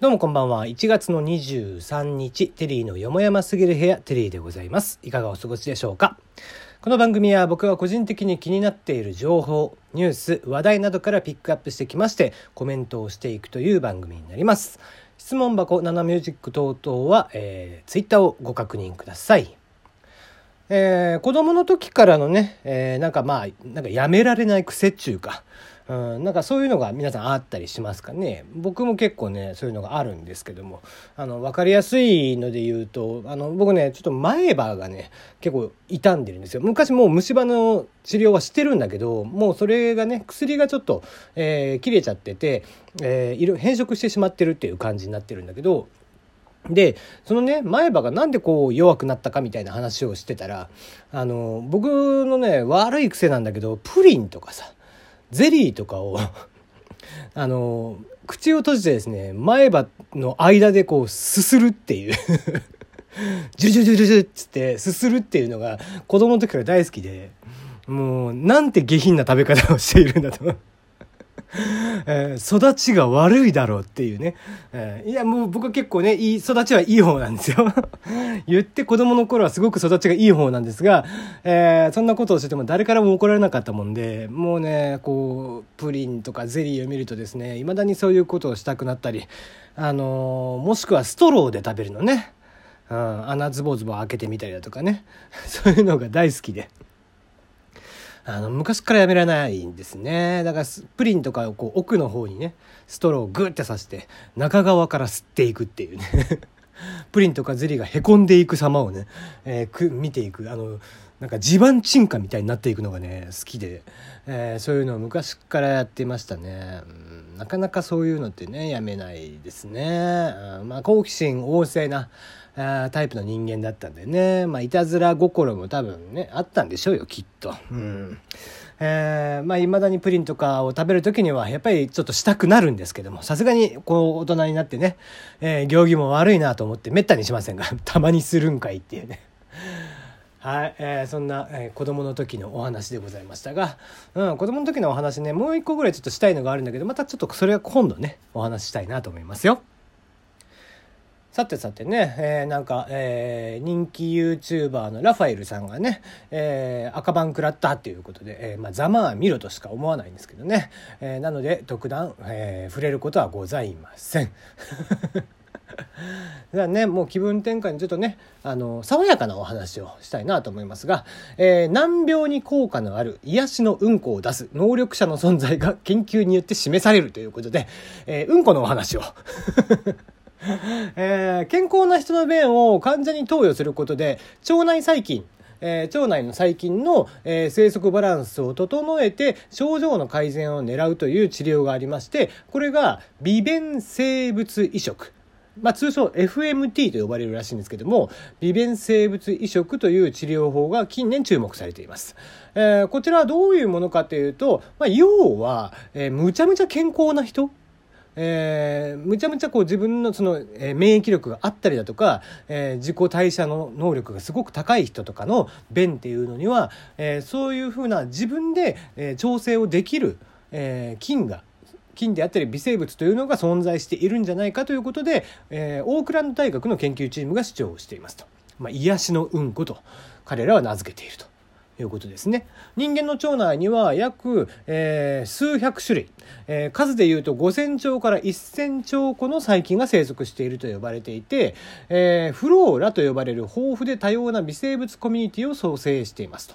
どうもこんばんは。1月の23日、テリーのよもやますぎる部屋、テリーでございます。いかがお過ごしでしょうかこの番組は僕が個人的に気になっている情報、ニュース、話題などからピックアップしてきまして、コメントをしていくという番組になります。質問箱、ナナミュージック等々は、えー、ツイッターをご確認ください。えー、子供の時からのね、えー、なんかまあ、なんかやめられない癖っていうか、うん、なんかそういうのが皆さんあったりしますかね？僕も結構ねそういうのがあるんですけども。あの分かりやすいので言うとあの僕ねちょっと前歯がね結構傷んでるんですよ。昔もう虫歯の治療はしてるんだけどもうそれがね薬がちょっと、えー、切れちゃってて、えー、変色してしまってるっていう感じになってるんだけどで、そのね、前歯がなんでこう弱くなったかみたいな話をしてたら、あの、僕のね、悪い癖なんだけど、プリンとかさ、ゼリーとかを あの口を閉じてですね前歯の間でこうすするっていう。ジュジュジュジュジュっつってすするっていうのが子供の時から大好きでもうなんて下品な食べ方をしているんだと。えー、育ちが悪いだろうっていうね。えー、いや、もう僕は結構ね、いい、育ちはいい方なんですよ。言って子供の頃はすごく育ちがいい方なんですが、えー、そんなことをしてても誰からも怒られなかったもんで、もうね、こう、プリンとかゼリーを見るとですね、未だにそういうことをしたくなったり、あのもしくはストローで食べるのね。うん、穴ズボズボ開けてみたりだとかね。そういうのが大好きで。あの昔からやめられないんですね。だからプリンとかをこう奥の方にねストローをグッて刺して中側から吸っていくっていうね。プリンとかゼリーがへこんでいく様をね、えー、く見ていく。あのなんか地盤沈下みたいになっていくのがね好きで、えー、そういうのを昔からやってましたね、うん、なかなかそういうのってねやめないですね、うん、まあ好奇心旺盛なタイプの人間だったんでね、まあ、いたずら心も多分ね、あったんでしょうよ、きっと。うん。えー、まあ、未だにプリンとかを食べる時には、やっぱりちょっとしたくなるんですけども、さすがに、こう、大人になってね、えー、行儀も悪いなと思って、めったにしませんが、たまにするんかいっていうね。はい、えー、そんな、えー、子供の時のお話でございましたが、うん、子供の時のお話ね、もう一個ぐらいちょっとしたいのがあるんだけど、またちょっとそれは今度ね、お話ししたいなと思いますよ。さてさてね、えー、なんか、えー、人気 YouTuber のラファエルさんがね、えー、赤番食らったっていうことで、えー、まあ、ざまあ見ろとしか思わないんですけどね。えー、なので、特段、えー、触れることはございません。じゃあね、もう気分転換にちょっとね、あの、爽やかなお話をしたいなと思いますが、えー、難病に効果のある癒しのうんこを出す能力者の存在が研究によって示されるということで、えー、うんこのお話を えー、健康な人の便を患者に投与することで腸内細菌えー、腸内の細菌の、えー、生息バランスを整えて症状の改善を狙うという治療がありましてこれが微便生物移植。まあ、通称 FMT と呼ばれるらしいんですけども微便生物移植という治療法が近年注目されています、えー、こちらはどういうものかというと、まあ、要は、え、むちゃむちゃ健康な人えー、むちゃむちゃこう自分のその、えー、免疫力があったりだとか、えー、自己代謝の能力がすごく高い人とかの便っていうのには、えー、そういうふうな自分で、えー、調整をできる、えー、菌が菌であったり微生物というのが存在しているんじゃないかということで、えー、オークランド大学の研究チームが主張していますと。まあ、癒しのうんこと彼らは名付けていると。いうことですね。人間の腸内には約、えー、数百種類、えー、数でいうと5000兆から1000兆個の細菌が生息していると呼ばれていて、えー、フローラと呼ばれる豊富で多様な微生物コミュニティを創生していますと。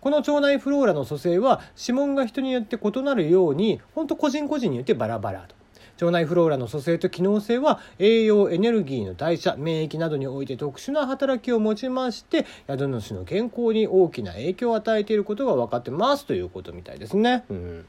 この腸内フローラの組成は指紋が人によって異なるように本当個人個人によってバラバラと。腸内フローラの組成と機能性は栄養エネルギーの代謝免疫などにおいて特殊な働きを持ちまして宿主の健康に大きな影響を与えていることが分かってますということみたいですね。うん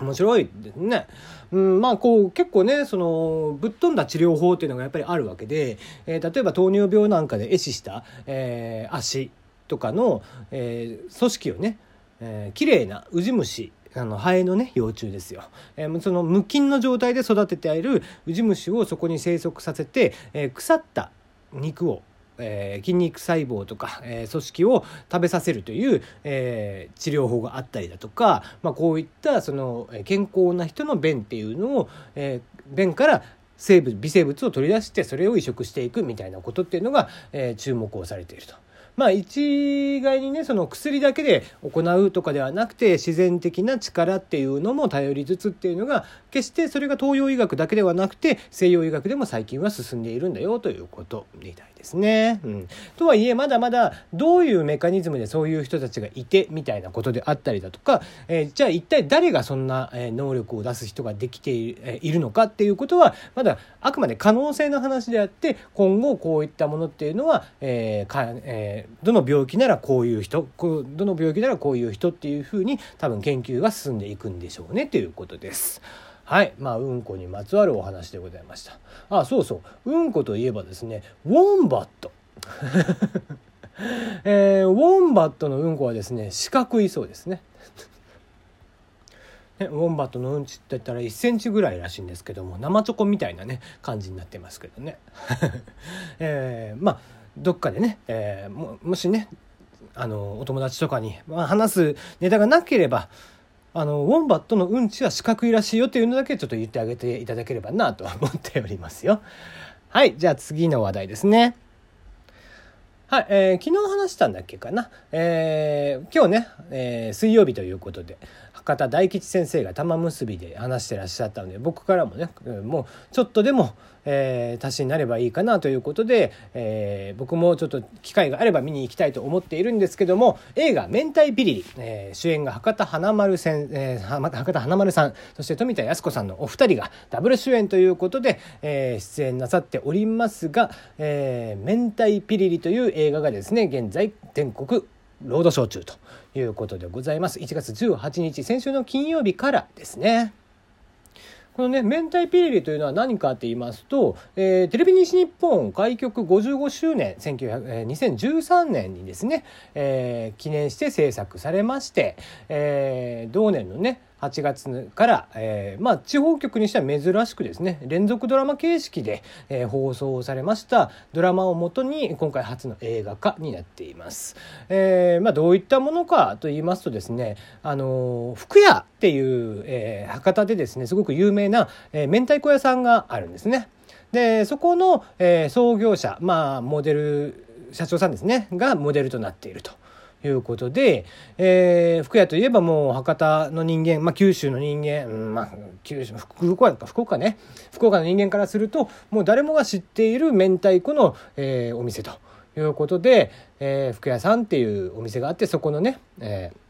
面白いですね。うん、まあこう結構ねそのぶっ飛んだ治療法っていうのがやっぱりあるわけで、えー、例えば糖尿病なんかで壊死した、えー、足とかの、えー、組織をね、えー、綺麗なウジ虫あのハエのね幼虫ですよ、えー、その無菌の状態で育てているウジ虫をそこに生息させて、えー、腐った肉をえー、筋肉細胞とか、えー、組織を食べさせるという、えー、治療法があったりだとか、まあ、こういったその健康な人の便っていうのを、えー、便から生物微生物を取り出してそれを移植していくみたいなことっていうのが、えー、注目をされていると。まあ一概にねその薬だけで行うとかではなくて自然的な力っていうのも頼りつつっていうのが決してそれが東洋医学だけではなくて西洋医学でも最近は進んでいるんだよということみたいですね。うん、とはいえまだまだどういうメカニズムでそういう人たちがいてみたいなことであったりだとか、えー、じゃあ一体誰がそんな能力を出す人ができているのかっていうことはまだあくまで可能性の話であって今後こういったものっていうのは、えーかえー、どの病気ならこういう人どの病気ならこういう人っていうふうに多分研究が進んでいくんでしょうねということです。はい。まあ、うんこにまつわるお話でございました。あ、そうそう。うんこといえばですね、ウォンバット。えー、ウォンバットのうんこはですね、四角いそうですね。ね、ウォンバットのうんちって言ったら1センチぐらいらしいんですけども生チョコみたいなね感じになってますけどね、えー、まあどっかでね、えー、ももしねあのお友達とかに、まあ、話すネタがなければあのウォンバットのうんちは四角いらしいよっていうのだけちょっと言ってあげていただければなと思っておりますよ。はいじゃあ次の話題ですね。はい、えー、昨日話したんだっけかな。えー、今日ね、えー、水曜日ということで、博多大吉先生が玉結びで話してらっしゃったので、僕からもね、もうちょっとでも、えー、足しになればいいかなということで、えー、僕もちょっと機会があれば見に行きたいと思っているんですけども、映画、明太ビリリ、えー、主演が博多華丸せん、えー、博多華丸さん、そして富田靖子さんのお二人がダブル主演ということで、えー、出演なさっておりますが、えー、明太ピリリという映画がですね現在全国ロードショー中ということでございます。1月18日先週の金曜日からですね。このね明太ピリリというのは何かって言いますと、えー、テレビ西日本開局55周年1900、えー、2013年にですね、えー、記念して制作されまして、えー、同年のね8月から、えー、まあ、地方局にしては珍しくですね連続ドラマ形式で、えー、放送されましたドラマをもとに今回初の映画化になっています。えー、まあ、どういったものかと言いますとですねあの福屋っていう、え博多でですねすごく有名な、え明太子屋さんがあるんですね。でそこの、え創業者まあモデル社長さんですねがモデルとなっていると。いうことで、えー、福屋といえばもう博多の人間、まあ、九州の人間、うん、まあ、九州福岡か福岡ね。福岡の人間からするともう誰もが知っている明太子の、えー、お店ということで、えー、福屋さんっていうお店があってそこのね、えー、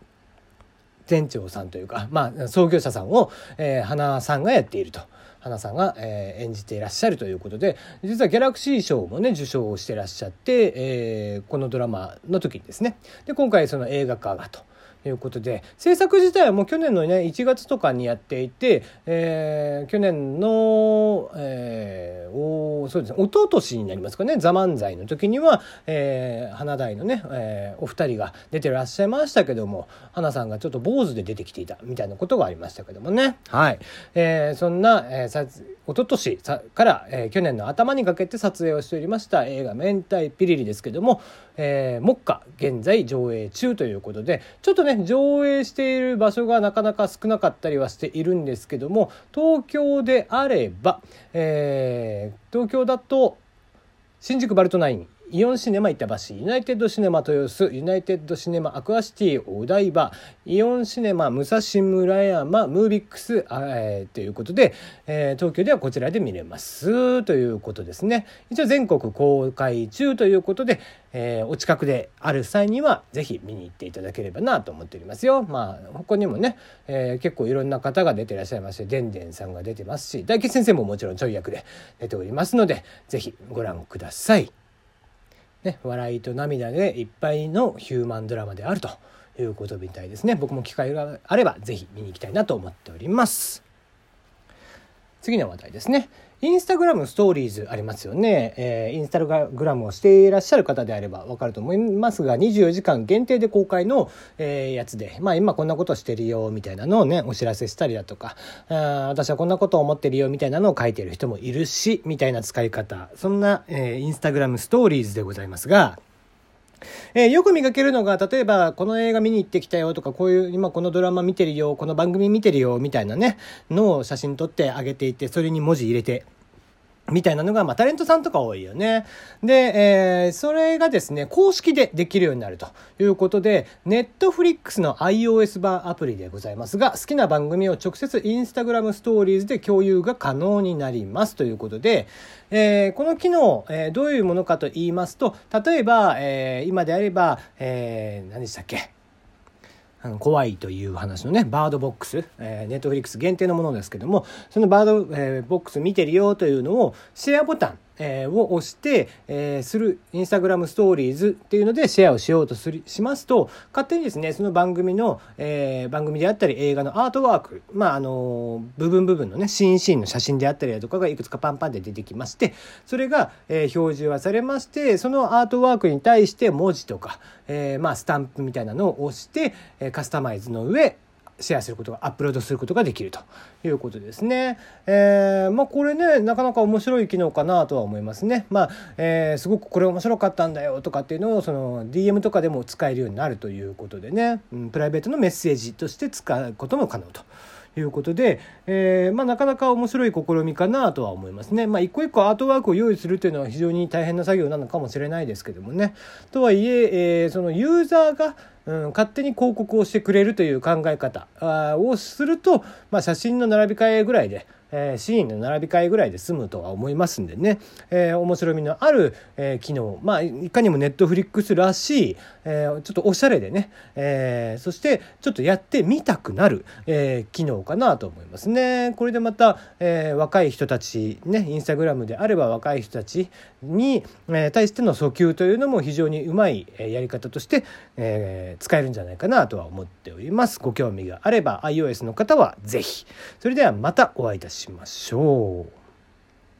店長さんというか、まあ、創業者さんを、えー、花さんがやっていると。花さんが、えー、演じていらっしゃるということで実はギャラクシー賞もね受賞をしてらっしゃって、えー、このドラマの時にですねで今回その映画化がと。いうことで制作自体はもう去年のね1月とかにやっていて、えー、去年の、えー、おそうですね。一昨年になりますかね「ザ漫才の時には、えー、花大のね、えー、お二人が出てらっしゃいましたけども花さんがちょっと坊主で出てきていたみたいなことがありましたけどもね。はい、えー、そんな、えー、さ一昨年から、えー、去年の頭にかけて撮影をしておりました映画「明太ピリリ」ですけども、えー、目下現在上映中ということでちょっとね上映している場所がなかなか少なかったりはしているんですけども東京であれば、えー、東京だと新宿バルトナイン。イオンシネマ板橋、ユナイテッドシネマ豊洲、ユナイテッドシネマアクアシティお台場、イオンシネマ武蔵村山、ムービックス、えー、ということで、えー、東京ではこちらで見れますということですね。一応全国公開中ということで、えー、お近くである際にはぜひ見に行っていただければなと思っておりますよ。まあ他にもね、えー、結構いろんな方が出てらっしゃいましてでんでんさんが出てますし大吉先生ももちろんちょい役で出ておりますのでぜひご覧ください。ね、笑いと涙でいっぱいのヒューマンドラマであるということみたいですね。僕も機会があれば是非見に行きたいなと思っております。次の話題ですね。インスタグラムストーリーズありますよね。えー、インスタグラムをしていらっしゃる方であればわかると思いますが、24時間限定で公開の、えー、やつで、まあ今こんなことしてるよ、みたいなのをね、お知らせしたりだとか、あ私はこんなことを思ってるよ、みたいなのを書いてる人もいるし、みたいな使い方。そんな、えー、インスタグラムストーリーズでございますが、えー、よく見かけるのが、例えば、この映画見に行ってきたよとか、こういう、今このドラマ見てるよ、この番組見てるよ、みたいなね、のを写真撮ってあげていて、それに文字入れて、みたいなのが、まあ、タレントさんとか多いよね。で、えー、それがですね、公式でできるようになるということで、ネットフリックスの iOS 版アプリでございますが、好きな番組を直接インスタグラムストーリーズで共有が可能になりますということで、えー、この機能、えー、どういうものかと言いますと、例えば、えー、今であれば、えー、何でしたっけ？あの怖いという話のねバードボックス、えー、ネットフリックス限定のものですけどもそのバード、えー、ボックス見てるよというのをシェアボタンえー、を押して、えー、するインスタグラムストーリーズっていうのでシェアをしようとするしますと勝手にですねその番組の、えー、番組であったり映画のアートワークまああの部分部分のねシンシーンの写真であったりだとかがいくつかパンパンで出てきましてそれが、えー、表示はされましてそのアートワークに対して文字とか、えー、まあスタンプみたいなのを押して、えー、カスタマイズの上シェアすることがアップロードすることができるということですね。えー、まあこれねなかなか面白い機能かなとは思いますね。まあ、えー、すごくこれ面白かったんだよとかっていうのをその DM とかでも使えるようになるということでね、うん、プライベートのメッセージとして使うことも可能と。いうことで、えー、まあ、なかなか面白い試みかなとは思いますね。まあ、一個一個アートワークを用意するというのは非常に大変な作業なのかもしれないですけどもね。とはいええー、そのユーザーがうん、勝手に広告をしてくれるという考え方をすると、まあ、写真の並び替えぐらいでえー、シーンの並び替えぐらいで済むとは思いますんでね、えー、面白みのある、えー、機能まあいかにもネットフリックスらしい、えー、ちょっとおしゃれでね、えー、そしてちょっとやってみたくなる、えー、機能かなと思いますね。これでまた、えー、若い人たちねインスタグラムであれば若い人たちに、えー、対しての訴求というのも非常にうまい、えー、やり方として、えー、使えるんじゃないかなとは思っております。ご興味があれば iOS の方は是非それではまたお会いいたします。しましょう。